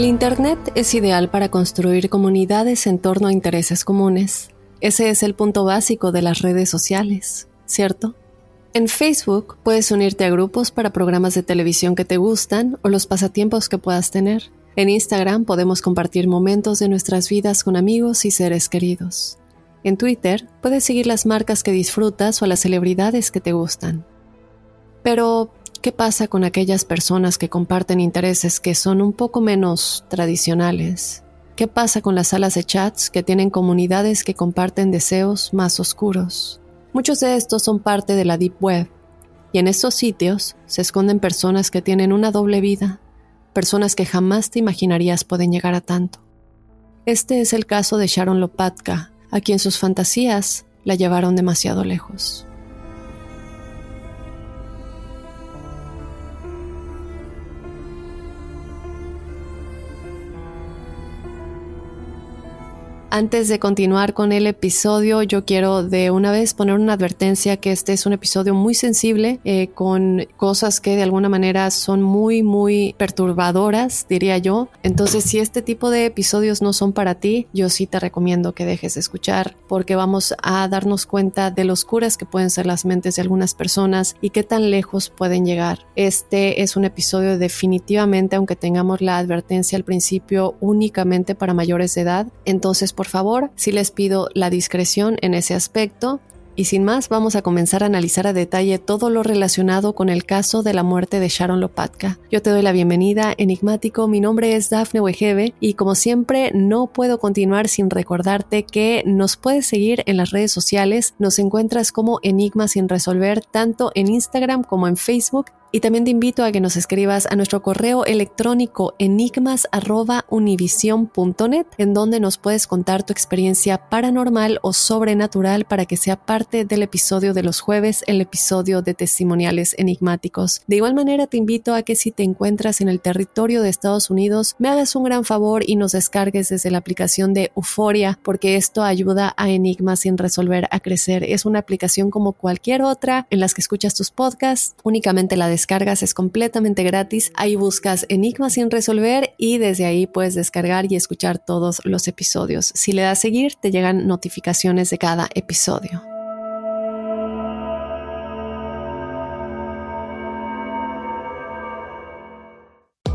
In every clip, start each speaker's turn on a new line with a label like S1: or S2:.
S1: El Internet es ideal para construir comunidades en torno a intereses comunes. Ese es el punto básico de las redes sociales, ¿cierto? En Facebook puedes unirte a grupos para programas de televisión que te gustan o los pasatiempos que puedas tener. En Instagram podemos compartir momentos de nuestras vidas con amigos y seres queridos. En Twitter puedes seguir las marcas que disfrutas o a las celebridades que te gustan. Pero, ¿qué pasa con aquellas personas que comparten intereses que son un poco menos tradicionales? ¿Qué pasa con las salas de chats que tienen comunidades que comparten deseos más oscuros? Muchos de estos son parte de la Deep Web, y en estos sitios se esconden personas que tienen una doble vida, personas que jamás te imaginarías pueden llegar a tanto. Este es el caso de Sharon Lopatka, a quien sus fantasías la llevaron demasiado lejos. Antes de continuar con el episodio, yo quiero de una vez poner una advertencia que este es un episodio muy sensible, eh, con cosas que de alguna manera son muy, muy perturbadoras, diría yo. Entonces, si este tipo de episodios no son para ti, yo sí te recomiendo que dejes de escuchar, porque vamos a darnos cuenta de lo oscuras que pueden ser las mentes de algunas personas y qué tan lejos pueden llegar. Este es un episodio definitivamente, aunque tengamos la advertencia al principio, únicamente para mayores de edad. Entonces, por favor, sí les pido la discreción en ese aspecto. Y sin más, vamos a comenzar a analizar a detalle todo lo relacionado con el caso de la muerte de Sharon Lopatka. Yo te doy la bienvenida, enigmático. Mi nombre es Dafne Wegebe y como siempre no puedo continuar sin recordarte que nos puedes seguir en las redes sociales. Nos encuentras como Enigma sin resolver tanto en Instagram como en Facebook y también te invito a que nos escribas a nuestro correo electrónico enigmas.univision.net, en donde nos puedes contar tu experiencia paranormal o sobrenatural para que sea parte del episodio de los jueves, el episodio de testimoniales enigmáticos. De igual manera, te invito a que si te encuentras en el territorio de Estados Unidos, me hagas un gran favor y nos descargues desde la aplicación de Euforia, porque esto ayuda a Enigmas sin resolver a crecer. Es una aplicación como cualquier otra en las que escuchas tus podcasts, únicamente la descargas, es completamente gratis. Ahí buscas Enigmas sin resolver y desde ahí puedes descargar y escuchar todos los episodios. Si le das seguir, te llegan notificaciones de cada episodio.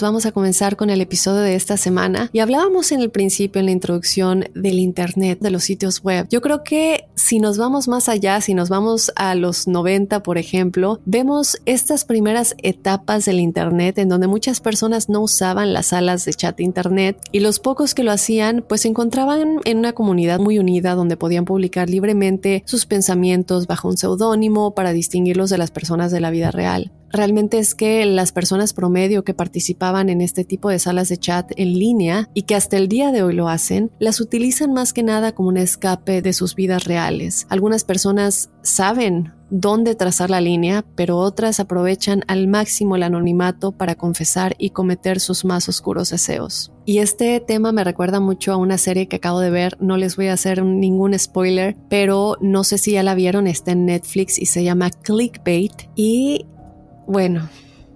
S1: Vamos a comenzar con el episodio de esta semana. Y hablábamos en el principio, en la introducción del Internet, de los sitios web. Yo creo que si nos vamos más allá, si nos vamos a los 90, por ejemplo, vemos estas primeras etapas del Internet en donde muchas personas no usaban las salas de chat de Internet y los pocos que lo hacían, pues se encontraban en una comunidad muy unida donde podían publicar libremente sus pensamientos bajo un seudónimo para distinguirlos de las personas de la vida real realmente es que las personas promedio que participaban en este tipo de salas de chat en línea y que hasta el día de hoy lo hacen, las utilizan más que nada como un escape de sus vidas reales. Algunas personas saben dónde trazar la línea, pero otras aprovechan al máximo el anonimato para confesar y cometer sus más oscuros deseos. Y este tema me recuerda mucho a una serie que acabo de ver, no les voy a hacer ningún spoiler, pero no sé si ya la vieron, está en Netflix y se llama Clickbait y bueno,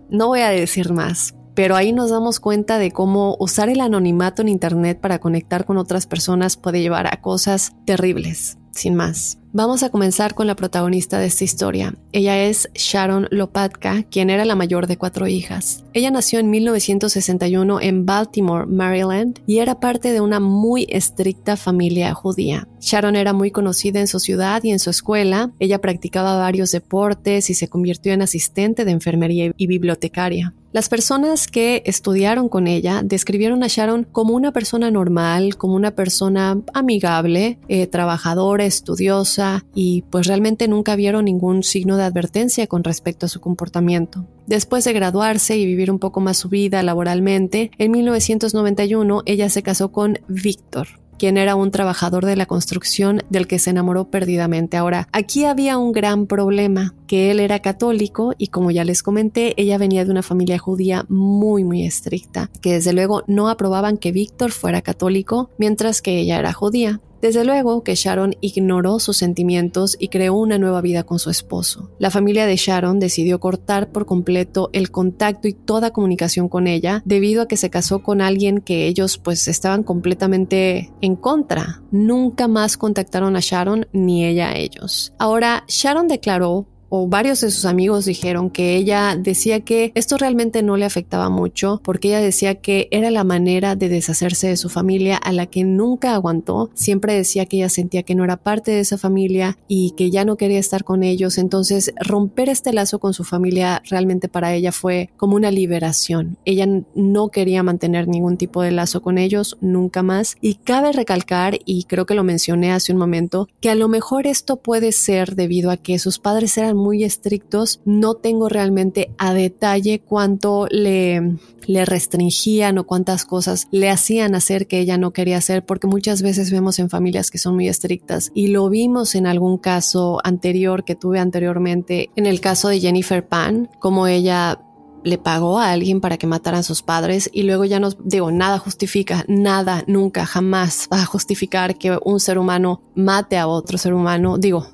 S1: no voy a decir más, pero ahí nos damos cuenta de cómo usar el anonimato en Internet para conectar con otras personas puede llevar a cosas terribles, sin más. Vamos a comenzar con la protagonista de esta historia. Ella es Sharon Lopatka, quien era la mayor de cuatro hijas. Ella nació en 1961 en Baltimore, Maryland, y era parte de una muy estricta familia judía. Sharon era muy conocida en su ciudad y en su escuela. Ella practicaba varios deportes y se convirtió en asistente de enfermería y bibliotecaria. Las personas que estudiaron con ella describieron a Sharon como una persona normal, como una persona amigable, eh, trabajadora, estudiosa y pues realmente nunca vieron ningún signo de advertencia con respecto a su comportamiento. Después de graduarse y vivir un poco más su vida laboralmente, en 1991 ella se casó con Víctor, quien era un trabajador de la construcción del que se enamoró perdidamente. Ahora, aquí había un gran problema, que él era católico y como ya les comenté, ella venía de una familia judía muy muy estricta, que desde luego no aprobaban que Víctor fuera católico, mientras que ella era judía. Desde luego que Sharon ignoró sus sentimientos y creó una nueva vida con su esposo. La familia de Sharon decidió cortar por completo el contacto y toda comunicación con ella debido a que se casó con alguien que ellos pues estaban completamente en contra. Nunca más contactaron a Sharon ni ella a ellos. Ahora, Sharon declaró o varios de sus amigos dijeron que ella decía que esto realmente no le afectaba mucho porque ella decía que era la manera de deshacerse de su familia a la que nunca aguantó. Siempre decía que ella sentía que no era parte de esa familia y que ya no quería estar con ellos. Entonces romper este lazo con su familia realmente para ella fue como una liberación. Ella no quería mantener ningún tipo de lazo con ellos nunca más. Y cabe recalcar, y creo que lo mencioné hace un momento, que a lo mejor esto puede ser debido a que sus padres eran muy estrictos, no tengo realmente a detalle cuánto le, restringían o cuántas cosas le hacían hacer que ella no quería hacer, porque muchas veces vemos en familias que son muy estrictas y lo vimos en algún caso anterior que tuve anteriormente, en el caso de Jennifer Pan, como ella le pagó a alguien para que mataran a sus padres y luego ya nos digo, nada justifica, nada, nunca, jamás va a justificar que un ser humano mate a otro ser humano. Digo,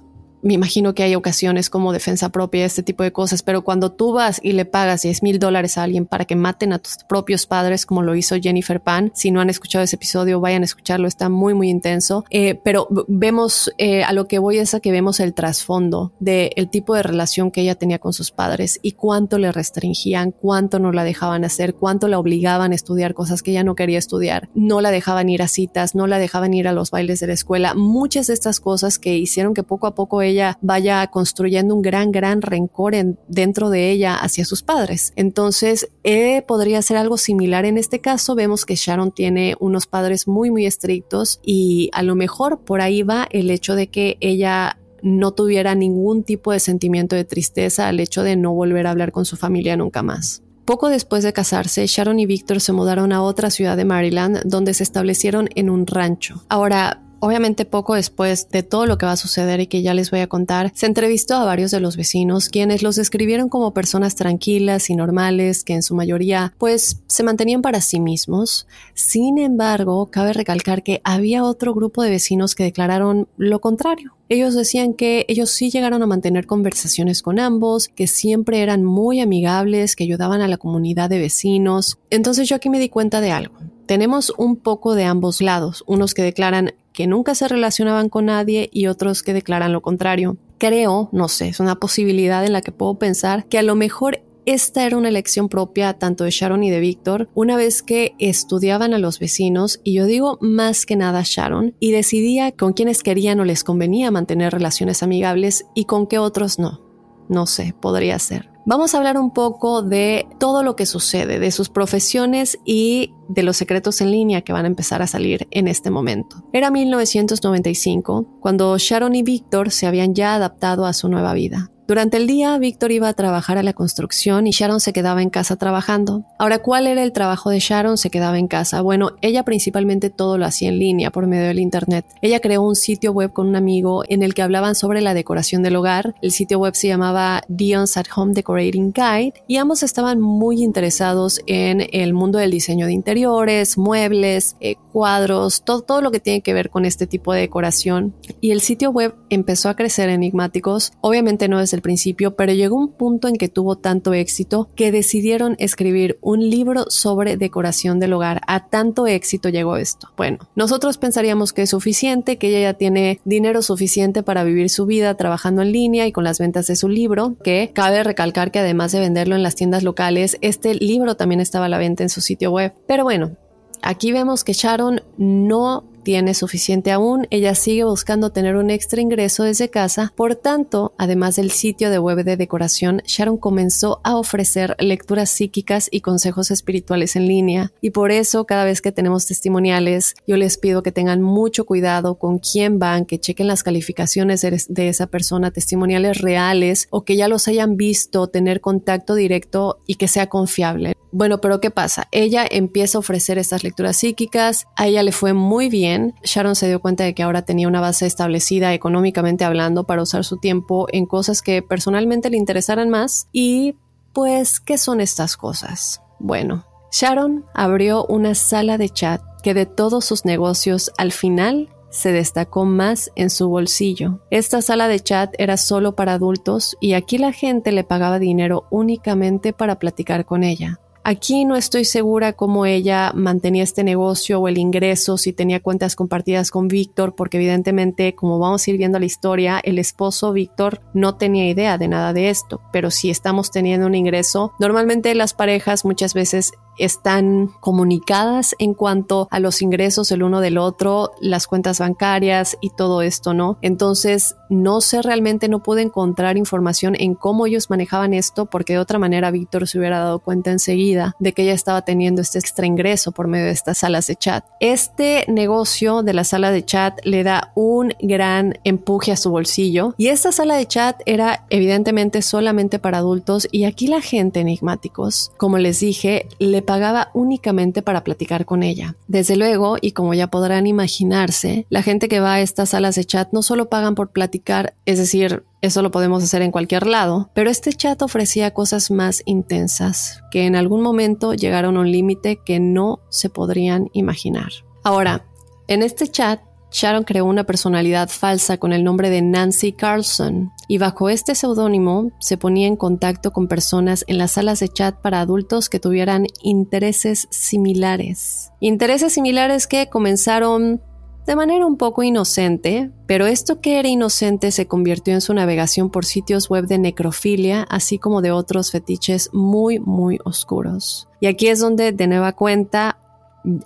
S1: me imagino que hay ocasiones como defensa propia, este tipo de cosas, pero cuando tú vas y le pagas 10 mil dólares a alguien para que maten a tus propios padres, como lo hizo Jennifer Pan, si no han escuchado ese episodio, vayan a escucharlo, está muy, muy intenso. Eh, pero vemos, eh, a lo que voy es a que vemos el trasfondo del el tipo de relación que ella tenía con sus padres y cuánto le restringían, cuánto no la dejaban hacer, cuánto la obligaban a estudiar cosas que ella no quería estudiar, no la dejaban ir a citas, no la dejaban ir a los bailes de la escuela, muchas de estas cosas que hicieron que poco a poco ella vaya construyendo un gran, gran rencor en, dentro de ella hacia sus padres. Entonces, eh, podría ser algo similar en este caso. Vemos que Sharon tiene unos padres muy, muy estrictos y a lo mejor por ahí va el hecho de que ella no tuviera ningún tipo de sentimiento de tristeza al hecho de no volver a hablar con su familia nunca más. Poco después de casarse, Sharon y Víctor se mudaron a otra ciudad de Maryland donde se establecieron en un rancho. Ahora, Obviamente poco después de todo lo que va a suceder y que ya les voy a contar, se entrevistó a varios de los vecinos quienes los describieron como personas tranquilas y normales que en su mayoría pues se mantenían para sí mismos. Sin embargo, cabe recalcar que había otro grupo de vecinos que declararon lo contrario. Ellos decían que ellos sí llegaron a mantener conversaciones con ambos, que siempre eran muy amigables, que ayudaban a la comunidad de vecinos. Entonces yo aquí me di cuenta de algo. Tenemos un poco de ambos lados, unos que declaran que nunca se relacionaban con nadie y otros que declaran lo contrario. Creo, no sé, es una posibilidad en la que puedo pensar que a lo mejor esta era una elección propia tanto de Sharon y de Víctor una vez que estudiaban a los vecinos y yo digo más que nada Sharon y decidía con quienes querían o les convenía mantener relaciones amigables y con qué otros no. No sé, podría ser. Vamos a hablar un poco de todo lo que sucede, de sus profesiones y de los secretos en línea que van a empezar a salir en este momento. Era 1995, cuando Sharon y Víctor se habían ya adaptado a su nueva vida. Durante el día, Víctor iba a trabajar a la construcción y Sharon se quedaba en casa trabajando. Ahora, ¿cuál era el trabajo de Sharon? Se quedaba en casa. Bueno, ella principalmente todo lo hacía en línea por medio del Internet. Ella creó un sitio web con un amigo en el que hablaban sobre la decoración del hogar. El sitio web se llamaba Dion's at Home Decorating Guide y ambos estaban muy interesados en el mundo del diseño de interiores, muebles, eh, cuadros, todo, todo lo que tiene que ver con este tipo de decoración. Y el sitio web empezó a crecer enigmáticos. Obviamente no es el principio, pero llegó un punto en que tuvo tanto éxito que decidieron escribir un libro sobre decoración del hogar. A tanto éxito llegó esto. Bueno, nosotros pensaríamos que es suficiente, que ella ya tiene dinero suficiente para vivir su vida trabajando en línea y con las ventas de su libro, que cabe recalcar que además de venderlo en las tiendas locales, este libro también estaba a la venta en su sitio web. Pero bueno, Aquí vemos que Sharon no tiene suficiente aún, ella sigue buscando tener un extra ingreso desde casa, por tanto, además del sitio de web de decoración, Sharon comenzó a ofrecer lecturas psíquicas y consejos espirituales en línea, y por eso cada vez que tenemos testimoniales, yo les pido que tengan mucho cuidado con quién van, que chequen las calificaciones de, esa persona, testimoniales reales o que ya los hayan visto, tener contacto directo y que sea confiable. Bueno, pero ¿qué pasa? Ella empieza a ofrecer estas lecturas psíquicas, a ella le fue muy bien, Sharon se dio cuenta de que ahora tenía una base establecida económicamente hablando para usar su tiempo en cosas que personalmente le interesaran más. Y pues, ¿qué son estas cosas? Bueno, Sharon abrió una sala de chat que de todos sus negocios al final se destacó más en su bolsillo. Esta sala de chat era solo para adultos y aquí la gente le pagaba dinero únicamente para platicar con ella. Aquí no estoy segura cómo ella mantenía este negocio o el ingreso, si tenía cuentas compartidas con Víctor, porque evidentemente, como vamos a ir viendo la historia, el esposo Víctor no tenía idea de nada de esto, pero si estamos teniendo un ingreso, normalmente las parejas muchas veces están comunicadas en cuanto a los ingresos el uno del otro, las cuentas bancarias y todo esto, ¿no? Entonces, no sé realmente, no pude encontrar información en cómo ellos manejaban esto, porque de otra manera Víctor se hubiera dado cuenta enseguida de que ella estaba teniendo este extra ingreso por medio de estas salas de chat. Este negocio de la sala de chat le da un gran empuje a su bolsillo y esta sala de chat era evidentemente solamente para adultos y aquí la gente enigmáticos, como les dije, le pagaba únicamente para platicar con ella. Desde luego, y como ya podrán imaginarse, la gente que va a estas salas de chat no solo pagan por platicar, es decir, eso lo podemos hacer en cualquier lado, pero este chat ofrecía cosas más intensas, que en algún momento llegaron a un límite que no se podrían imaginar. Ahora, en este chat Sharon creó una personalidad falsa con el nombre de Nancy Carlson y bajo este seudónimo se ponía en contacto con personas en las salas de chat para adultos que tuvieran intereses similares. Intereses similares que comenzaron de manera un poco inocente, pero esto que era inocente se convirtió en su navegación por sitios web de necrofilia, así como de otros fetiches muy, muy oscuros. Y aquí es donde de nueva cuenta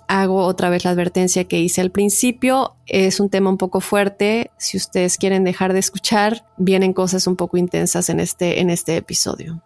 S1: hago otra vez la advertencia que hice al principio. Es un tema un poco fuerte. Si ustedes quieren dejar de escuchar, vienen cosas un poco intensas en este, en este episodio.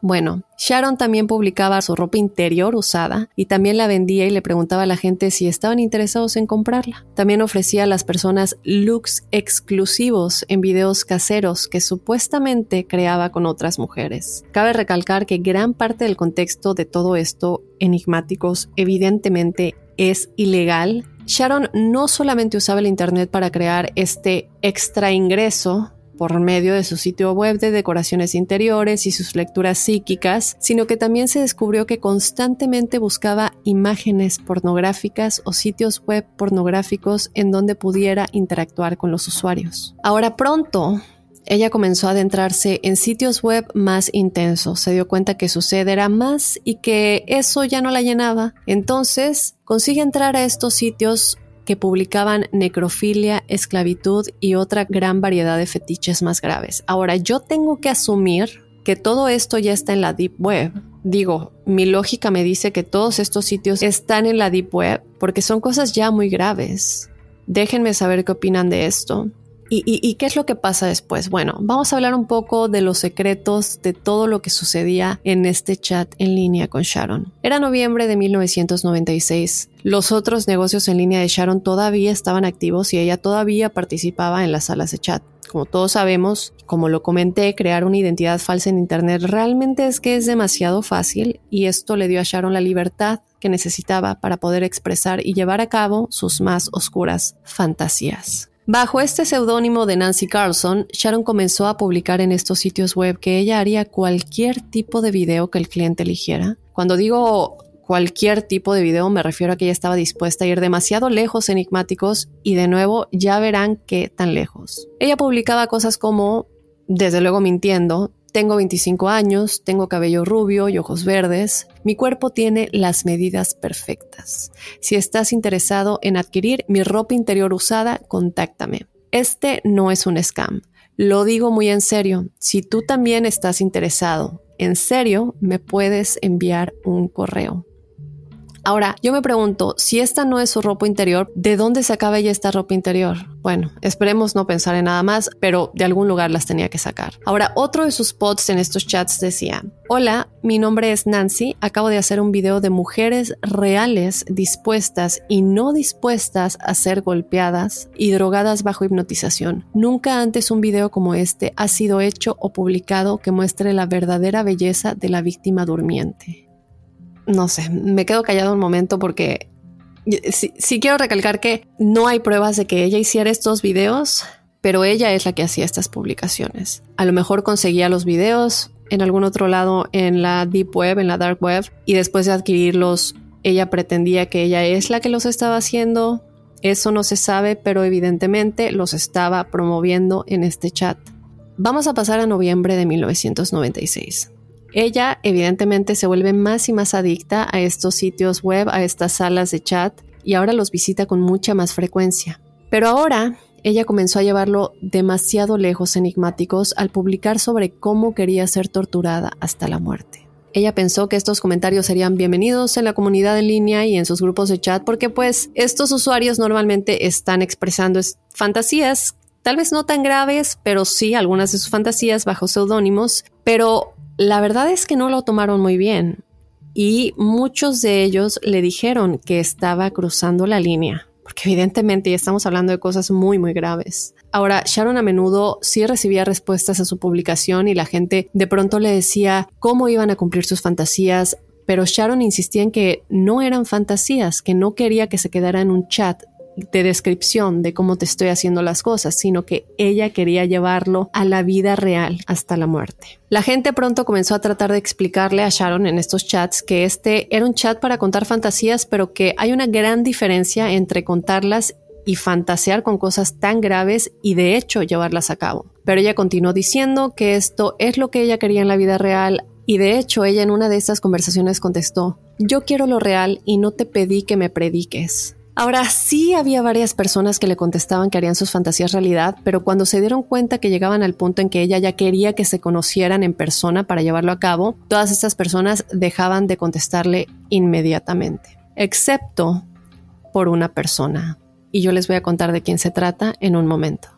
S1: Bueno, Sharon también publicaba su ropa interior usada y también la vendía y le preguntaba a la gente si estaban interesados en comprarla. También ofrecía a las personas looks exclusivos en videos caseros que supuestamente creaba con otras mujeres. Cabe recalcar que gran parte del contexto de todo esto enigmáticos evidentemente es ilegal Sharon no solamente usaba el Internet para crear este extra ingreso por medio de su sitio web de decoraciones interiores y sus lecturas psíquicas, sino que también se descubrió que constantemente buscaba imágenes pornográficas o sitios web pornográficos en donde pudiera interactuar con los usuarios. Ahora pronto, ella comenzó a adentrarse en sitios web más intensos, se dio cuenta que su sed era más y que eso ya no la llenaba. Entonces consigue entrar a estos sitios que publicaban necrofilia, esclavitud y otra gran variedad de fetiches más graves. Ahora, yo tengo que asumir que todo esto ya está en la Deep Web. Digo, mi lógica me dice que todos estos sitios están en la Deep Web porque son cosas ya muy graves. Déjenme saber qué opinan de esto. ¿Y, qué es lo que pasa después? Bueno, vamos a hablar un poco de los secretos de todo lo que sucedía en este chat en línea con Sharon. Era noviembre de 1996. Los otros negocios en línea de Sharon todavía estaban activos y ella todavía participaba en las salas de chat. Como todos sabemos, como lo comenté, crear una identidad falsa en Internet realmente es que es demasiado fácil y esto le dio a Sharon la libertad que necesitaba para poder expresar y llevar a cabo sus más oscuras fantasías. Bajo este seudónimo de Nancy Carlson, Sharon comenzó a publicar en estos sitios web que ella haría cualquier tipo de video que el cliente eligiera. Cuando digo cualquier tipo de video me refiero a que ella estaba dispuesta a ir demasiado lejos enigmáticos y de nuevo ya verán qué tan lejos. Ella publicaba cosas como, desde luego mintiendo, tengo 25 años, tengo cabello rubio y ojos verdes. Mi cuerpo tiene las medidas perfectas. Si estás interesado en adquirir mi ropa interior usada, contáctame. Este no es un scam. Lo digo muy en serio. Si tú también estás interesado, en serio, me puedes enviar un correo. Ahora, yo me pregunto, si esta no es su ropa interior, ¿de dónde sacaba ella esta ropa interior? Bueno, esperemos no pensar en nada más, pero de algún lugar las tenía que sacar. Ahora, otro de sus posts en estos chats decía, Hola, mi nombre es Nancy, acabo de hacer un video de mujeres reales dispuestas y no dispuestas a ser golpeadas y drogadas bajo hipnotización. Nunca antes un video como este ha sido hecho o publicado que muestre la verdadera belleza de la víctima durmiente no sé, me quedo callado un momento porque sí, quiero recalcar que no hay pruebas de que ella hiciera estos videos, pero ella es la que hacía estas publicaciones. A lo mejor conseguía los videos en algún otro lado en la deep web, en la dark web, y después de adquirirlos, ella pretendía que ella es la que los estaba haciendo. Eso no se sabe, pero evidentemente los estaba promoviendo en este chat. Vamos a pasar a noviembre de 1996. Ella evidentemente se vuelve más y más adicta a estos sitios web, a estas salas de chat, y ahora los visita con mucha más frecuencia. Pero ahora ella comenzó a llevarlo demasiado lejos enigmáticos al publicar sobre cómo quería ser torturada hasta la muerte. Ella pensó que estos comentarios serían bienvenidos en la comunidad en línea y en sus grupos de chat porque pues estos usuarios normalmente están expresando fantasías, tal vez no tan graves, pero sí algunas de sus fantasías bajo seudónimos, pero la verdad es que no lo tomaron muy bien y muchos de ellos le dijeron que estaba cruzando la línea, porque evidentemente ya estamos hablando de cosas muy, muy graves. Ahora, Sharon a menudo sí recibía respuestas a su publicación y la gente de pronto le decía cómo iban a cumplir sus fantasías, pero Sharon insistía en que no eran fantasías, que no quería que se quedara en un chat de descripción de cómo te estoy haciendo las cosas, sino que ella quería llevarlo a la vida real hasta la muerte. La gente pronto comenzó a tratar de explicarle a Sharon en estos chats que este era un chat para contar fantasías, pero que hay una gran diferencia entre contarlas y fantasear con cosas tan graves y de hecho llevarlas a cabo. Pero ella continuó diciendo que esto es lo que ella quería en la vida real y de hecho ella en una de estas conversaciones contestó, yo quiero lo real y no te pedí que me prediques. Ahora sí había varias personas que le contestaban que harían sus fantasías realidad, pero cuando se dieron cuenta que llegaban al punto en que ella ya quería que se conocieran en persona para llevarlo a cabo, todas estas personas dejaban de contestarle inmediatamente, excepto por una persona. Y yo les voy a contar de quién se trata en un momento.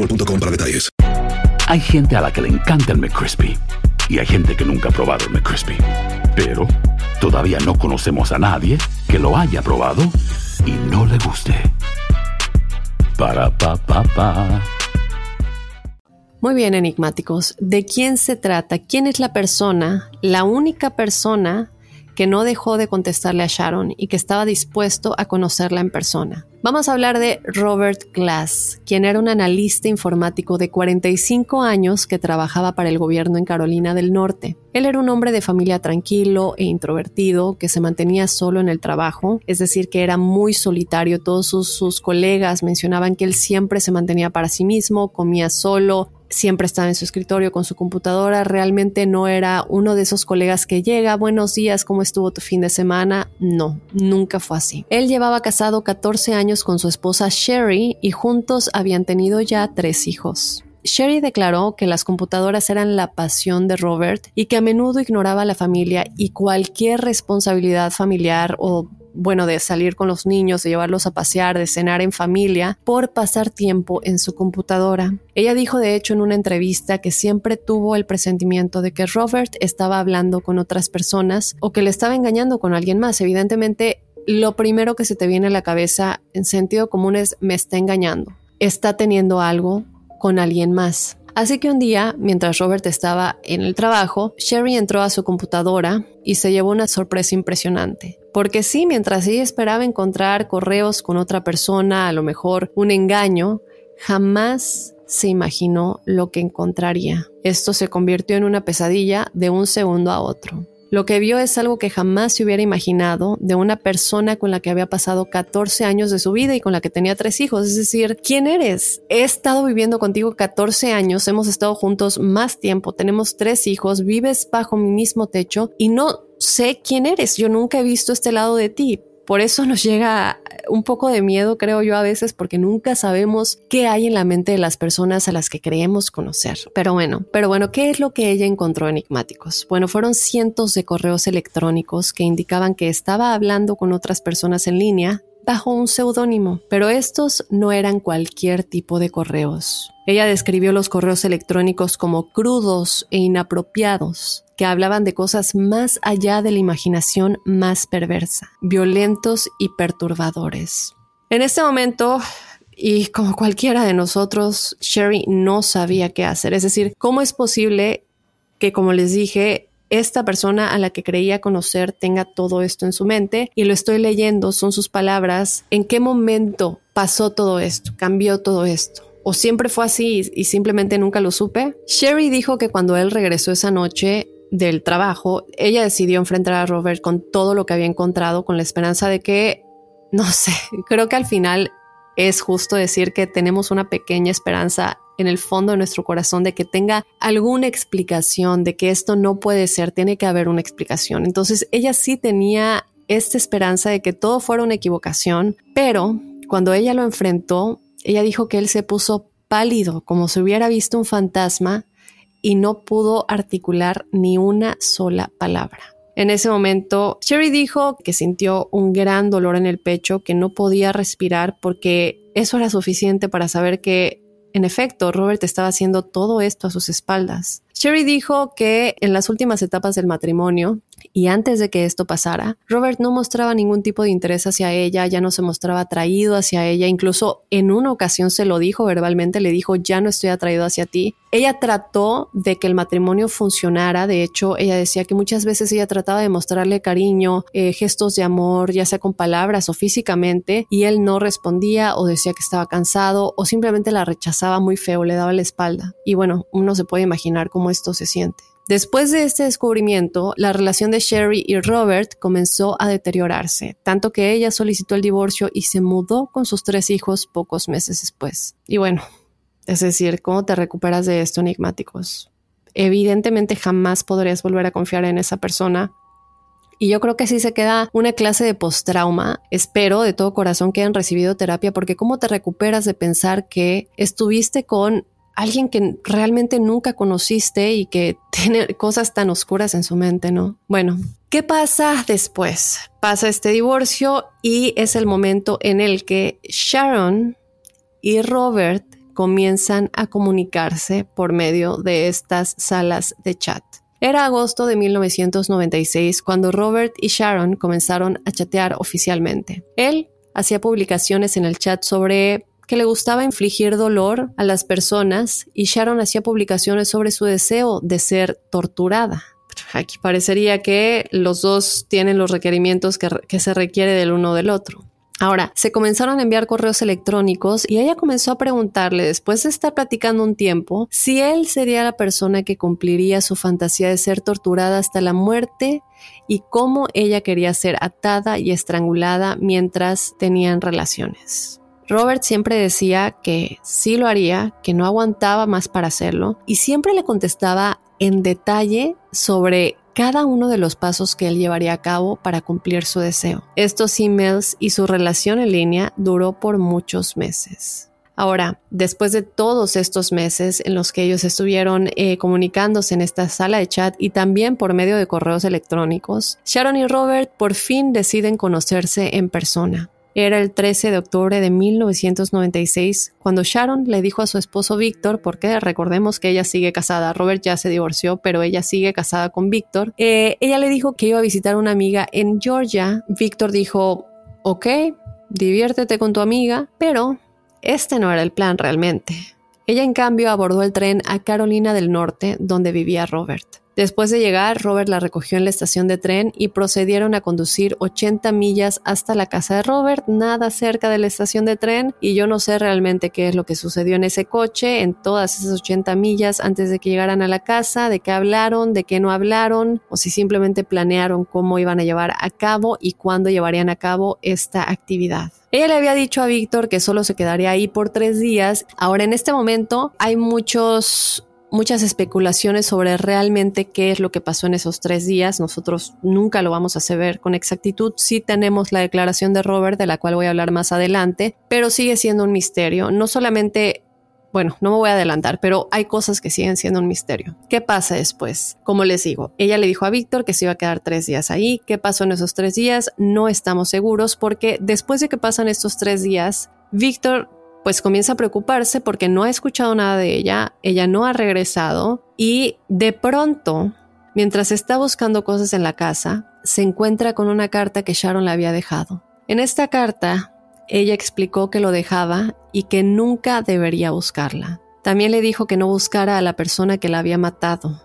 S2: boostmobile.com para detalles.
S3: Hay gente a la que le encanta el McCrispy y hay gente que nunca ha probado el McCrispy. Pero todavía no conocemos a nadie que lo haya probado y no le guste. Para pa pa pa.
S1: Muy bien, enigmáticos. ¿De quién se trata? ¿Quién es la persona, la única persona que no dejó de contestarle a Sharon y que estaba dispuesto a conocerla en persona? Vamos a hablar de Robert Glass, quien era un analista informático de 45 años que trabajaba para el gobierno en Carolina del Norte. Él era un hombre de familia tranquilo e introvertido que se mantenía solo en el trabajo, es decir, que era muy solitario. Todos sus, colegas mencionaban que él siempre se mantenía para sí mismo, comía solo, siempre estaba en su escritorio con su computadora, realmente no era uno de esos colegas que llega, buenos días, ¿cómo estuvo tu fin de semana? No, nunca fue así. Él llevaba casado 14 años con su esposa Sherry y juntos habían tenido ya tres hijos. Sherry declaró que las computadoras eran la pasión de Robert y que a menudo ignoraba a la familia y cualquier responsabilidad familiar o bueno, de salir con los niños, de llevarlos a pasear, de cenar en familia, por pasar tiempo en su computadora. Ella dijo de hecho en una entrevista que siempre tuvo el presentimiento de que Robert estaba hablando con otras personas o que le estaba engañando con alguien más. Evidentemente, lo primero que se te viene a la cabeza en sentido común es me está engañando, está teniendo algo con alguien más. Así que un día, mientras Robert estaba en el trabajo, Sherry entró a su computadora y se llevó una sorpresa impresionante. Porque sí, mientras ella esperaba encontrar correos con otra persona, a lo mejor un engaño, jamás se imaginó lo que encontraría. Esto se convirtió en una pesadilla de un segundo a otro. Lo que vio es algo que jamás se hubiera imaginado de una persona con la que había pasado 14 años de su vida y con la que tenía tres hijos. Es decir, ¿quién eres? He estado viviendo contigo 14 años, hemos estado juntos más tiempo, tenemos tres hijos, vives bajo mi mismo techo y no sé quién eres. Yo nunca he visto este lado de ti. Por eso nos llega un poco de miedo, creo yo, a veces, porque nunca sabemos qué hay en la mente de las personas a las que creemos conocer. Pero bueno, pero bueno, ¿qué es lo que ella encontró enigmáticos? Bueno, fueron cientos de correos electrónicos que indicaban que estaba hablando con otras personas en línea bajo un seudónimo, pero estos no eran cualquier tipo de correos. Ella describió los correos electrónicos como crudos e inapropiados, que hablaban de cosas más allá de la imaginación más perversa, violentos y perturbadores. En este momento, y como cualquiera de nosotros, Sherry no sabía qué hacer. Es decir, ¿cómo es posible que, como les dije, esta persona a la que creía conocer tenga todo esto en su mente? Y lo estoy leyendo, son sus palabras. ¿En qué momento pasó todo esto? ¿Cambió todo esto? ¿O siempre fue así y simplemente nunca lo supe? Sherry dijo que cuando él regresó esa noche, del trabajo, ella decidió enfrentar a Robert con todo lo que había encontrado, con la esperanza de que, no sé, creo que al final es justo decir que tenemos una pequeña esperanza en el fondo de nuestro corazón de que tenga alguna explicación, de que esto no puede ser, tiene que haber una explicación. Entonces ella sí tenía esta esperanza de que todo fuera una equivocación, pero cuando ella lo enfrentó, ella dijo que él se puso pálido, como si hubiera visto un fantasma y no pudo articular ni una sola palabra. En ese momento, Sherry dijo que sintió un gran dolor en el pecho, que no podía respirar porque eso era suficiente para saber que, en efecto, Robert estaba haciendo todo esto a sus espaldas. Sherry dijo que en las últimas etapas del matrimonio, y antes de que esto pasara, Robert no mostraba ningún tipo de interés hacia ella, ya no se mostraba atraído hacia ella, incluso en una ocasión se lo dijo verbalmente, le dijo, ya no estoy atraído hacia ti. Ella trató de que el matrimonio funcionara, de hecho, ella decía que muchas veces ella trataba de mostrarle cariño, eh, gestos de amor, ya sea con palabras o físicamente, y él no respondía o decía que estaba cansado o simplemente la rechazaba muy feo, le daba la espalda. Y bueno, uno se puede imaginar cómo esto se siente. Después de este descubrimiento, la relación de Sherry y Robert comenzó a deteriorarse, tanto que ella solicitó el divorcio y se mudó con sus tres hijos pocos meses después. Y bueno, Es decir, ¿cómo te recuperas de esto, enigmáticos? Evidentemente jamás podrías volver a confiar en esa persona. Y yo creo que sí se queda una clase de post-trauma. Espero de todo corazón que hayan recibido terapia, porque ¿cómo te recuperas de pensar que estuviste con alguien que realmente nunca conociste y que tiene cosas tan oscuras en su mente, ¿no? Bueno, ¿qué pasa después? Pasa este divorcio y es el momento en el que Sharon y Robert comienzan a comunicarse por medio de estas salas de chat. Era agosto de 1996 cuando Robert y Sharon comenzaron a chatear oficialmente. Él hacía publicaciones en el chat sobre que le gustaba infligir dolor a las personas y Sharon hacía publicaciones sobre su deseo de ser torturada. Aquí parecería que los dos tienen los requerimientos que, se requiere del uno del otro. Ahora, se comenzaron a enviar correos electrónicos y ella comenzó a preguntarle, después de estar platicando un tiempo, si él sería la persona que cumpliría su fantasía de ser torturada hasta la muerte y cómo ella quería ser atada y estrangulada mientras tenían relaciones. Robert siempre decía que sí lo haría, que no aguantaba más para hacerlo y siempre le contestaba en detalle sobre cada uno de los pasos que él llevaría a cabo para cumplir su deseo. Estos emails y su relación en línea duró por muchos meses. Ahora, después de todos estos meses en los que ellos estuvieron eh, comunicándose en esta sala de chat y también por medio de correos electrónicos, Sharon y Robert por fin deciden conocerse en persona. Era el 13 de octubre de 1996 cuando Sharon le dijo a su esposo Víctor, porque recordemos que ella sigue casada, Robert ya se divorció, pero ella sigue casada con Víctor, eh, ella le dijo que iba a visitar a una amiga en Georgia. Víctor dijo, ok, diviértete con tu amiga, pero este no era el plan realmente. Ella en cambio abordó el tren a Carolina del Norte, donde vivía Robert. Después de llegar, Robert la recogió en la estación de tren y procedieron a conducir 80 millas hasta la casa de Robert, nada cerca de la estación de tren, y yo no sé realmente qué es lo que sucedió en ese coche, en todas esas 80 millas antes de que llegaran a la casa, de qué hablaron, de qué no hablaron, o si simplemente planearon cómo iban a llevar a cabo y cuándo llevarían a cabo esta actividad. Ella le había dicho a Víctor que solo se quedaría ahí por tres días. Ahora, en este momento hay muchos muchas especulaciones sobre realmente qué es lo que pasó en esos tres días. Nosotros nunca lo vamos a saber con exactitud. Sí tenemos la declaración de Robert, de la cual voy a hablar más adelante, pero sigue siendo un misterio. No solamente bueno, no me voy a adelantar, pero hay cosas que siguen siendo un misterio. ¿Qué pasa después? Como les digo, ella le dijo a Víctor que se iba a quedar tres días ahí. ¿Qué pasó en esos tres días? No estamos seguros porque después de que pasan estos tres días, Víctor pues comienza a preocuparse porque no ha escuchado nada de ella, ella no ha regresado y de pronto, mientras está buscando cosas en la casa, se encuentra con una carta que Sharon le había dejado. En esta carta, ella explicó que lo dejaba y que nunca debería buscarla. También le dijo que no buscara a la persona que la había matado.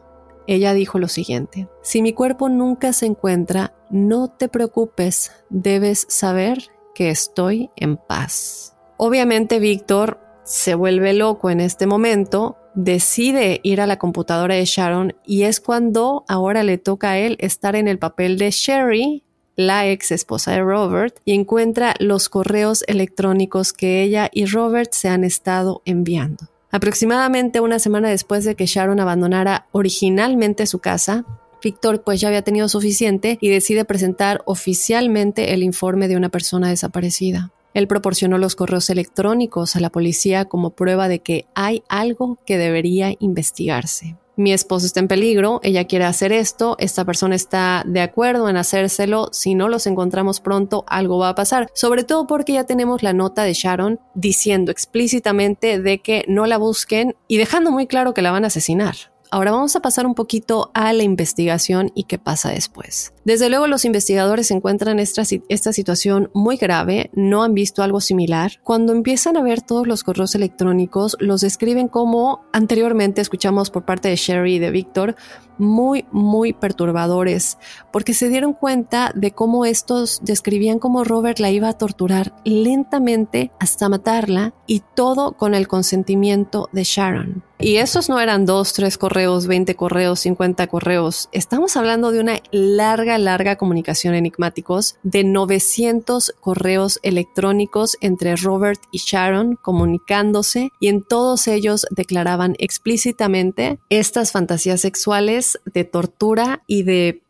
S1: Ella dijo lo siguiente, si mi cuerpo nunca se encuentra, no te preocupes, debes saber que estoy en paz. Obviamente Víctor se vuelve loco en este momento, decide ir a la computadora de Sharon y es cuando ahora le toca a él estar en el papel de Sherry, la ex esposa de Robert, y encuentra los correos electrónicos que ella y Robert se han estado enviando. Aproximadamente una semana después de que Sharon abandonara originalmente su casa, Víctor pues ya había tenido suficiente y decide presentar oficialmente el informe de una persona desaparecida. Él proporcionó los correos electrónicos a la policía como prueba de que hay algo que debería investigarse. Mi esposo está en peligro, ella quiere hacer esto, esta persona está de acuerdo en hacérselo, si no los encontramos pronto algo va a pasar, sobre todo porque ya tenemos la nota de Sharon diciendo explícitamente de que no la busquen y dejando muy claro que la van a asesinar. Ahora vamos a pasar un poquito a la investigación y qué pasa después. Desde luego los investigadores encuentran esta, situación muy grave, no han visto algo similar. Cuando empiezan a ver todos los correos electrónicos, los describen como anteriormente escuchamos por parte de Sherry y de Víctor, muy, muy perturbadores, porque se dieron cuenta de cómo estos describían cómo Robert la iba a torturar lentamente hasta matarla y todo con el consentimiento de Sharon. Y esos no eran dos, tres correos, 20 correos, 50 correos. Estamos hablando de una larga larga, comunicación enigmáticos de 900 correos electrónicos entre Robert y Sharon comunicándose y en todos ellos declaraban explícitamente estas fantasías sexuales de tortura y de,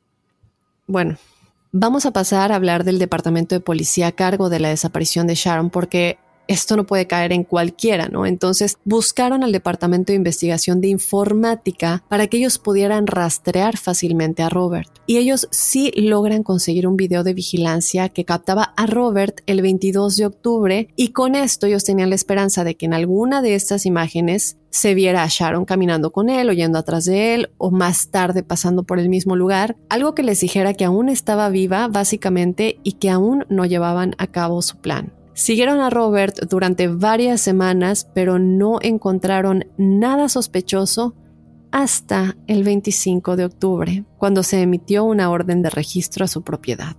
S1: bueno, Vamos a pasar a hablar del departamento de policía a cargo de la desaparición de Sharon porque esto no puede caer en cualquiera, ¿no? Entonces buscaron al Departamento de Investigación de Informática para que ellos pudieran rastrear fácilmente a Robert. Y ellos sí logran conseguir un video de vigilancia que captaba a Robert el 22 de octubre y con esto ellos tenían la esperanza de que en alguna de estas imágenes se viera a Sharon caminando con él o yendo atrás de él o más tarde pasando por el mismo lugar, algo que les dijera que aún estaba viva básicamente y que aún no llevaban a cabo su plan. Siguieron a Robert durante varias semanas, pero no encontraron nada sospechoso hasta el 25 de octubre, cuando se emitió una orden de registro a su propiedad.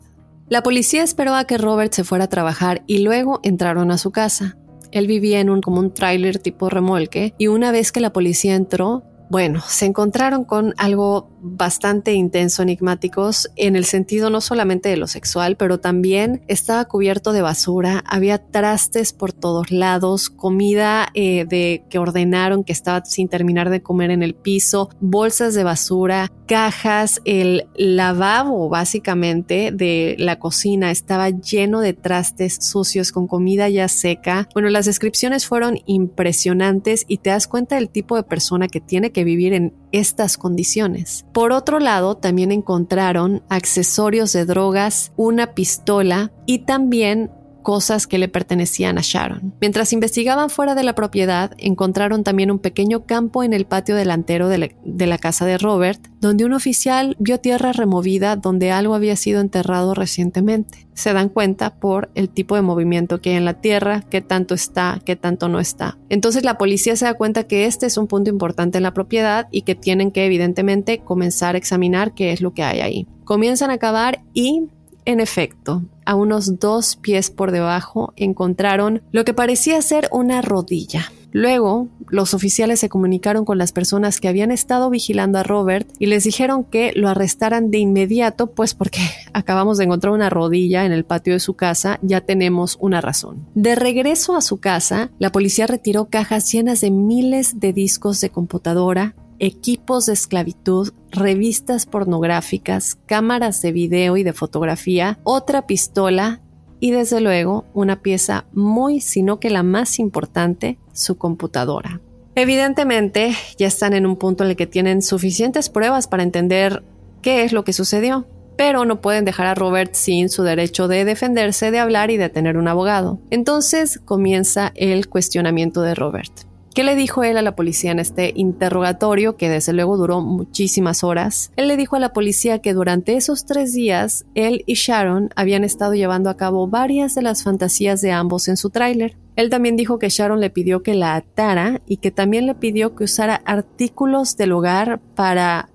S1: La policía esperó a que Robert se fuera a trabajar y luego entraron a su casa. Él vivía en un como un tráiler tipo remolque y una vez que la policía entró, bueno, se encontraron con algo bastante intenso, enigmáticos, en el sentido no solamente de lo sexual, pero también estaba cubierto de basura, había trastes por todos lados, comida eh, de que ordenaron que estaba sin terminar de comer en el piso, bolsas de basura, cajas, el lavabo básicamente de la cocina estaba lleno de trastes sucios con comida ya seca. Bueno, las descripciones fueron impresionantes y te das cuenta del tipo de persona que tiene que vivir en estas condiciones. Por otro lado, también encontraron accesorios de drogas, una pistola y también cosas que le pertenecían a Sharon. Mientras investigaban fuera de la propiedad, encontraron también un pequeño campo en el patio delantero de la, casa de Robert, donde un oficial vio tierra removida donde algo había sido enterrado recientemente. Se dan cuenta por el tipo de movimiento que hay en la tierra, qué tanto está, qué tanto no está. Entonces la policía se da cuenta que este es un punto importante en la propiedad y que tienen que evidentemente comenzar a examinar qué es lo que hay ahí. Comienzan a cavar y en efecto, a unos dos pies por debajo encontraron lo que parecía ser una rodilla. Luego, los oficiales se comunicaron con las personas que habían estado vigilando a Robert y les dijeron que lo arrestaran de inmediato, pues porque acabamos de encontrar una rodilla en el patio de su casa, ya tenemos una razón. De regreso a su casa, la policía retiró cajas llenas de miles de discos de computadora, equipos de esclavitud, revistas pornográficas, cámaras de video y de fotografía, otra pistola y desde luego una pieza muy, sino que la más importante, su computadora. Evidentemente ya están en un punto en el que tienen suficientes pruebas para entender qué es lo que sucedió, pero no pueden dejar a Robert sin su derecho de defenderse, de hablar y de tener un abogado. Entonces comienza el cuestionamiento de Robert. ¿Qué le dijo él a la policía en este interrogatorio que desde luego duró muchísimas horas? Él le dijo a la policía que durante esos tres días él y Sharon habían estado llevando a cabo varias de las fantasías de ambos en su tráiler. Él también dijo que Sharon le pidió que la atara y que también le pidió que usara artículos del hogar para,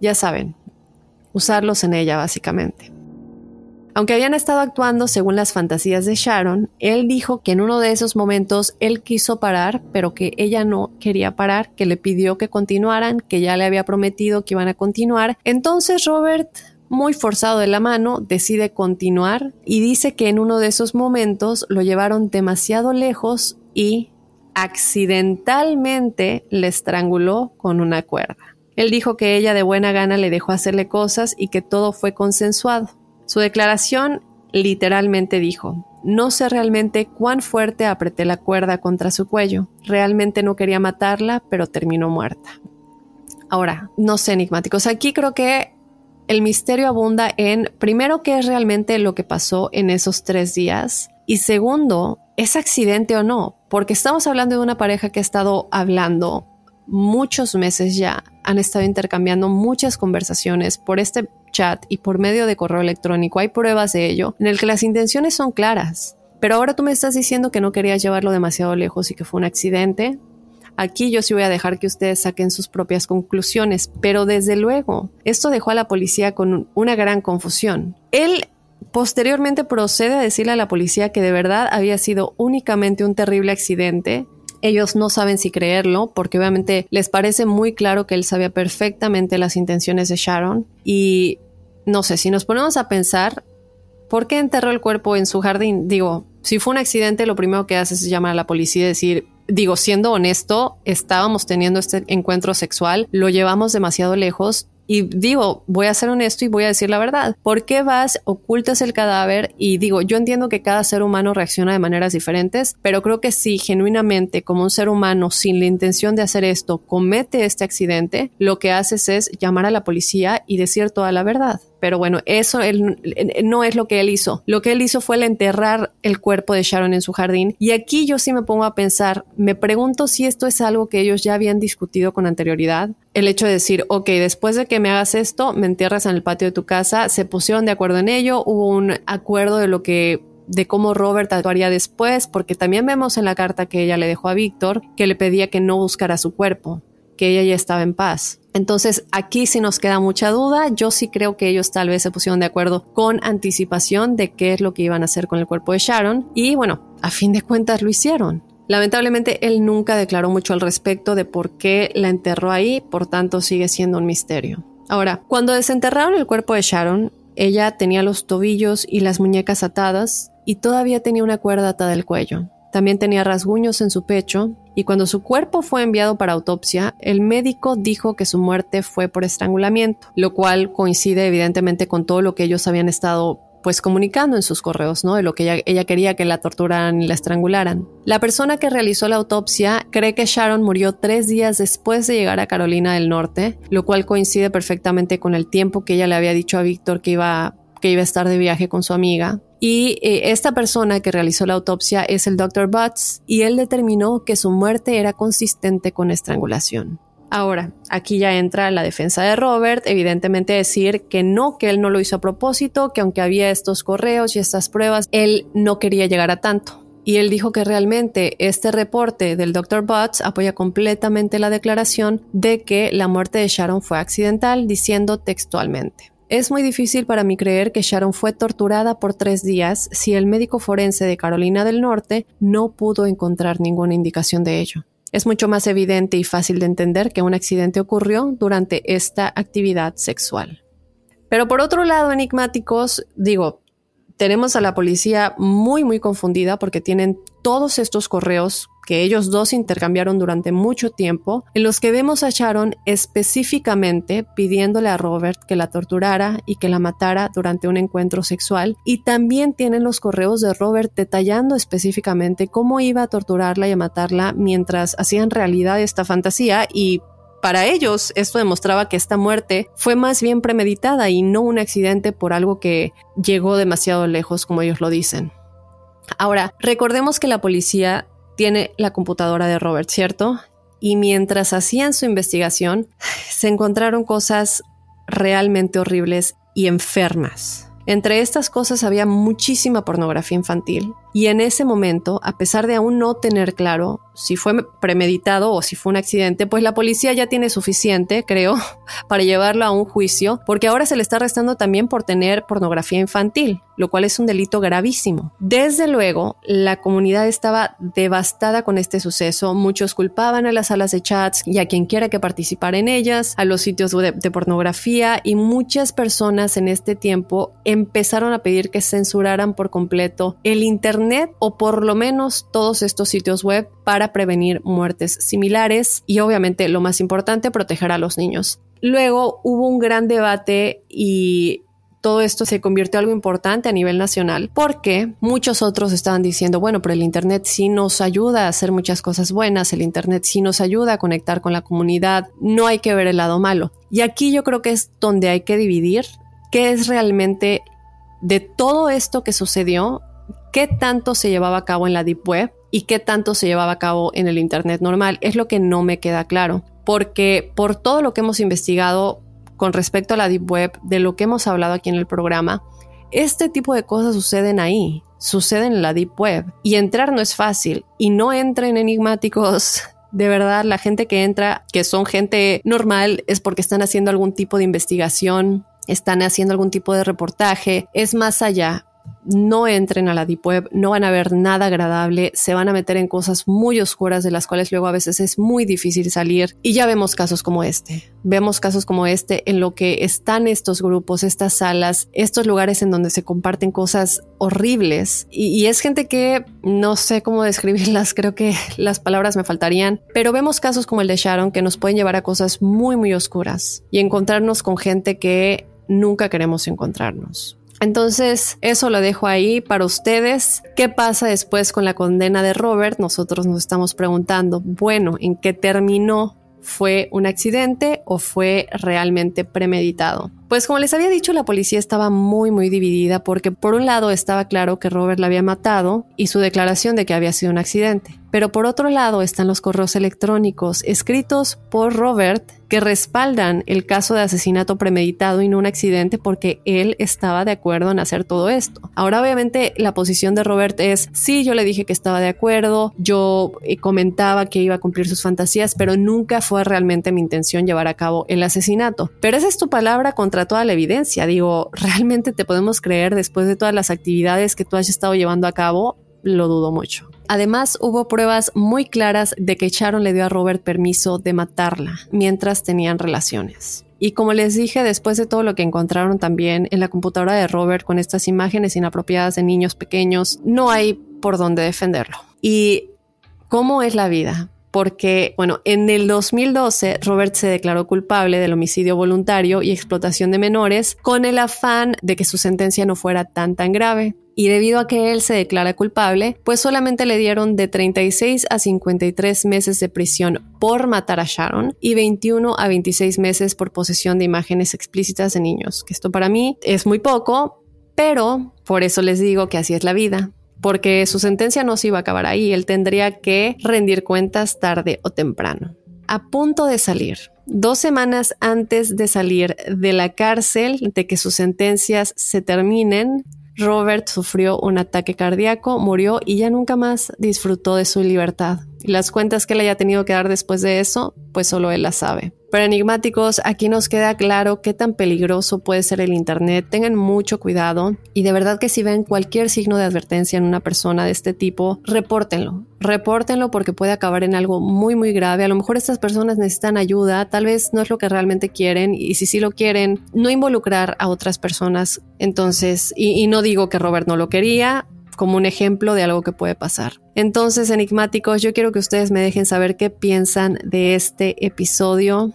S1: ya saben, usarlos en ella básicamente. Aunque habían estado actuando según las fantasías de Sharon, él dijo que en uno de esos momentos él quiso parar, pero que ella no quería parar, que le pidió que continuaran, que ya le había prometido que iban a continuar. Entonces Robert muy forzado de la mano, decide continuar y dice que en uno de esos momentos lo llevaron demasiado lejos y accidentalmente le estranguló con una cuerda. Él dijo que ella de buena gana le dejó hacerle cosas y que todo fue consensuado. Su declaración literalmente dijo, no sé realmente cuán fuerte apreté la cuerda contra su cuello. Realmente no quería matarla, pero terminó muerta. Ahora, no sé, enigmáticos. Aquí creo que el misterio abunda en, primero, qué es realmente lo que pasó en esos tres días. Y segundo, ¿es accidente o no? Porque estamos hablando de una pareja que ha estado hablando muchos meses ya. Han estado intercambiando muchas conversaciones por este chat y por medio de correo electrónico. Hay pruebas de ello en el que las intenciones son claras. Pero ahora tú me estás diciendo que no querías llevarlo demasiado lejos y que fue un accidente. Aquí yo sí voy a dejar que ustedes saquen sus propias conclusiones, pero desde luego, esto dejó a la policía con una gran confusión. Él posteriormente procede a decirle a la policía que de verdad había sido únicamente un terrible accidente. Ellos no saben si creerlo porque obviamente les parece muy claro que él sabía perfectamente las intenciones de Sharon y no sé, si nos ponemos a pensar, ¿por qué enterró el cuerpo en su jardín? Digo, si fue un accidente, lo primero que haces es llamar a la policía y decir, digo, siendo honesto, estábamos teniendo este encuentro sexual, lo llevamos demasiado lejos y digo, voy a ser honesto y voy a decir la verdad. ¿Por qué vas, ocultas el cadáver? Y digo, yo entiendo que cada ser humano reacciona de maneras diferentes, pero creo que si genuinamente como un ser humano sin la intención de hacer esto comete este accidente, lo que haces es llamar a la policía y decir toda la verdad. Pero bueno, eso no es lo que él hizo. Lo que él hizo fue el enterrar el cuerpo de Sharon en su jardín. Y aquí yo sí me pongo a pensar, me pregunto si esto es algo que ellos ya habían discutido con anterioridad. El hecho de decir, ok, después de que me hagas esto, me entierras en el patio de tu casa, se pusieron de acuerdo en ello, hubo un acuerdo de lo que de cómo Robert actuaría después, porque también vemos en la carta que ella le dejó a Víctor que le pedía que no buscara su cuerpo, que ella ya estaba en paz. Entonces aquí sí nos queda mucha duda. Yo sí creo que ellos tal vez se pusieron de acuerdo con anticipación de qué es lo que iban a hacer con el cuerpo de Sharon. Y bueno, a fin de cuentas lo hicieron. Lamentablemente él nunca declaró mucho al respecto de por qué la enterró ahí, por tanto sigue siendo un misterio. Ahora, cuando desenterraron el cuerpo de Sharon, ella tenía los tobillos y las muñecas atadas y todavía tenía una cuerda atada al cuello. También tenía rasguños en su pecho y cuando su cuerpo fue enviado para autopsia, el médico dijo que su muerte fue por estrangulamiento, lo cual coincide evidentemente con todo lo que ellos habían estado pues comunicando en sus correos, ¿no? De lo que ella, quería que la torturaran y la estrangularan. La persona que realizó la autopsia cree que Sharon murió tres días después de llegar a Carolina del Norte, lo cual coincide perfectamente con el tiempo que ella le había dicho a Víctor que iba, que iba a estar de viaje con su amiga. Y eh, esta persona que realizó la autopsia es el Dr. Butts y él determinó que su muerte era consistente con estrangulación. Ahora, aquí ya entra la defensa de Robert, evidentemente decir que no, que él no lo hizo a propósito, que aunque había estos correos y estas pruebas, él no quería llegar a tanto. Y él dijo que realmente este reporte del Dr. Butts apoya completamente la declaración de que la muerte de Sharon fue accidental, diciendo textualmente. Es muy difícil para mí creer que Sharon fue torturada por tres días si el médico forense de Carolina del Norte no pudo encontrar ninguna indicación de ello. Es mucho más evidente y fácil de entender que un accidente ocurrió durante esta actividad sexual. Pero por otro lado, enigmáticos, digo, tenemos a la policía muy, muy confundida porque tienen todos estos correos que ellos dos intercambiaron durante mucho tiempo, en los que vemos a Sharon específicamente pidiéndole a Robert que la torturara y que la matara durante un encuentro sexual, y también tienen los correos de Robert detallando específicamente cómo iba a torturarla y a matarla mientras hacían realidad esta fantasía y para ellos esto demostraba que esta muerte fue más bien premeditada y no un accidente por algo que llegó demasiado lejos como ellos lo dicen. Ahora, recordemos que la policía tiene la computadora de Robert, ¿cierto? Y mientras hacían su investigación, se encontraron cosas realmente horribles y enfermas. Entre estas cosas había muchísima pornografía infantil y en ese momento, a pesar de aún no tener claro si fue premeditado o si fue un accidente, pues la policía ya tiene suficiente, creo, para llevarlo a un juicio, porque ahora se le está arrestando también por tener pornografía infantil, lo cual es un delito gravísimo. Desde luego, la comunidad estaba devastada con este suceso, muchos culpaban a las salas de chats y a quien quiera que participara en ellas, a los sitios de, de pornografía y muchas personas en este tiempo empezaron a pedir que censuraran por completo el Internet o por lo menos todos estos sitios web para prevenir muertes similares y obviamente lo más importante, proteger a los niños. Luego hubo un gran debate y todo esto se convirtió en algo importante a nivel nacional porque muchos otros estaban diciendo, bueno, pero el Internet sí nos ayuda a hacer muchas cosas buenas, el Internet sí nos ayuda a conectar con la comunidad, no hay que ver el lado malo. Y aquí yo creo que es donde hay que dividir qué es realmente de todo esto que sucedió, qué tanto se llevaba a cabo en la Deep Web y qué tanto se llevaba a cabo en el Internet normal. Es lo que no me queda claro, porque por todo lo que hemos investigado con respecto a la Deep Web, de lo que hemos hablado aquí en el programa, este tipo de cosas suceden ahí, suceden en la Deep Web. Y entrar no es fácil, y no entren enigmáticos. De verdad, la gente que entra, que son gente normal, es porque están haciendo algún tipo de investigación, están haciendo algún tipo de reportaje, es más allá no entren a la Deep Web, no van a ver nada agradable, se van a meter en cosas muy oscuras de las cuales luego a veces es muy difícil salir. Y ya vemos casos como este. Vemos casos como este en lo que están estos grupos, estas salas, estos lugares en donde se comparten cosas horribles. Y, es gente que no sé cómo describirlas, creo que las palabras me faltarían, pero vemos casos como el de Sharon que nos pueden llevar a cosas muy, muy oscuras y encontrarnos con gente que nunca queremos encontrarnos. Entonces, eso lo dejo ahí para ustedes. ¿Qué pasa después con la condena de Robert? Nosotros nos estamos preguntando, bueno, ¿en qué terminó? ¿Fue un accidente o fue realmente premeditado? Pues como les había dicho, la policía estaba muy muy dividida porque por un lado estaba claro que Robert la había matado y su declaración de que había sido un accidente. Pero por otro lado están los correos electrónicos escritos por Robert que respaldan el caso de asesinato premeditado y no un accidente porque él estaba de acuerdo en hacer todo esto. Ahora obviamente la posición de Robert es, sí, yo le dije que estaba de acuerdo, yo eh, comentaba que iba a cumplir sus fantasías, pero nunca fue realmente mi intención llevar a cabo el asesinato. Pero esa es tu palabra contra toda la evidencia. Digo, ¿realmente te podemos creer después de todas las actividades que tú has estado llevando a cabo? Lo dudo mucho. Además, hubo pruebas muy claras de que Sharon le dio a Robert permiso de matarla mientras tenían relaciones. Y como les dije, después de todo lo que encontraron también en la computadora de Robert con estas imágenes inapropiadas de niños pequeños, no hay por dónde defenderlo. ¿Y cómo es la vida? Porque, bueno, en el 2012 Robert se declaró culpable del homicidio voluntario y explotación de menores con el afán de que su sentencia no fuera tan tan grave. Y debido a que él se declara culpable, pues solamente le dieron de 36 a 53 meses de prisión por matar a Sharon y 21 a 26 meses por posesión de imágenes explícitas de niños, que esto para mí es muy poco, pero por eso les digo que así es la vida porque su sentencia no se iba a acabar ahí, él tendría que rendir cuentas tarde o temprano. A punto de salir, dos semanas antes de salir de la cárcel, de que sus sentencias se terminen, Robert sufrió un ataque cardíaco, murió y ya nunca más disfrutó de su libertad. Y las cuentas que él haya tenido que dar después de eso, pues solo él las sabe. Pero enigmáticos, aquí nos queda claro qué tan peligroso puede ser el Internet. Tengan mucho cuidado y de verdad que si ven cualquier signo de advertencia en una persona de este tipo, repórtenlo. Repórtenlo porque puede acabar en algo muy muy grave. A lo mejor estas personas necesitan ayuda, tal vez no es lo que realmente quieren y si sí lo quieren, no involucrar a otras personas. Entonces, y, y no digo que Robert no lo quería, como un ejemplo de algo que puede pasar. Entonces, enigmáticos, yo quiero que ustedes me dejen saber qué piensan de este episodio.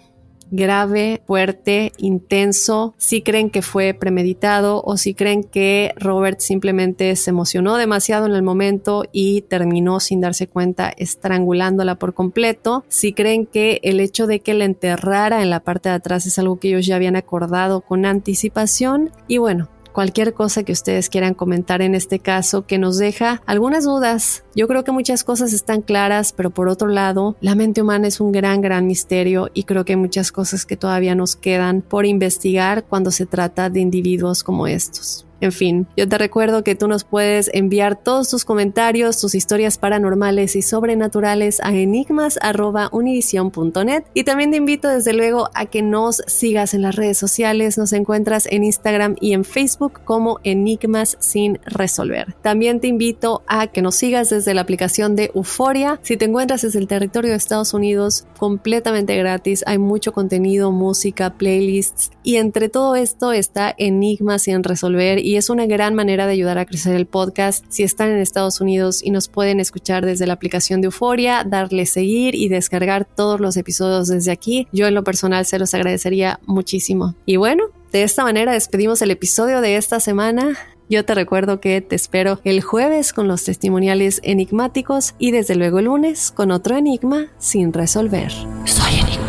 S1: Grave, fuerte, intenso, si creen que fue premeditado o si creen que Robert simplemente se emocionó demasiado en el momento y terminó sin darse cuenta estrangulándola por completo, si creen que el hecho de que la enterrara en la parte de atrás es algo que ellos ya habían acordado con anticipación. Y bueno, cualquier cosa que ustedes quieran comentar en este caso que nos deja algunas dudas. Yo creo que muchas cosas están claras, pero por otro lado, la mente humana es un gran, gran misterio y creo que hay muchas cosas que todavía nos quedan por investigar cuando se trata de individuos como estos. En fin, yo te recuerdo que tú nos puedes enviar todos tus comentarios, tus historias paranormales y sobrenaturales a enigmas.univision.net y también te invito desde luego a que nos sigas en las redes sociales, nos encuentras en Instagram y en Facebook como Enigmas sin resolver. También te invito a que nos sigas desde la aplicación de Euforia. Si te encuentras desde el territorio de Estados Unidos, completamente gratis, hay mucho contenido, música, playlists. Y entre todo esto está Enigmas sin resolver y es una gran manera de ayudar a crecer el podcast. Si están en Estados Unidos y nos pueden escuchar desde la aplicación de Euforia, darle seguir y descargar todos los episodios desde aquí, yo en lo personal se los agradecería muchísimo. Y bueno, de esta manera despedimos el episodio de esta semana. Yo te recuerdo que te espero el jueves con los testimoniales enigmáticos y desde luego el lunes con otro enigma sin resolver. Soy enigmático.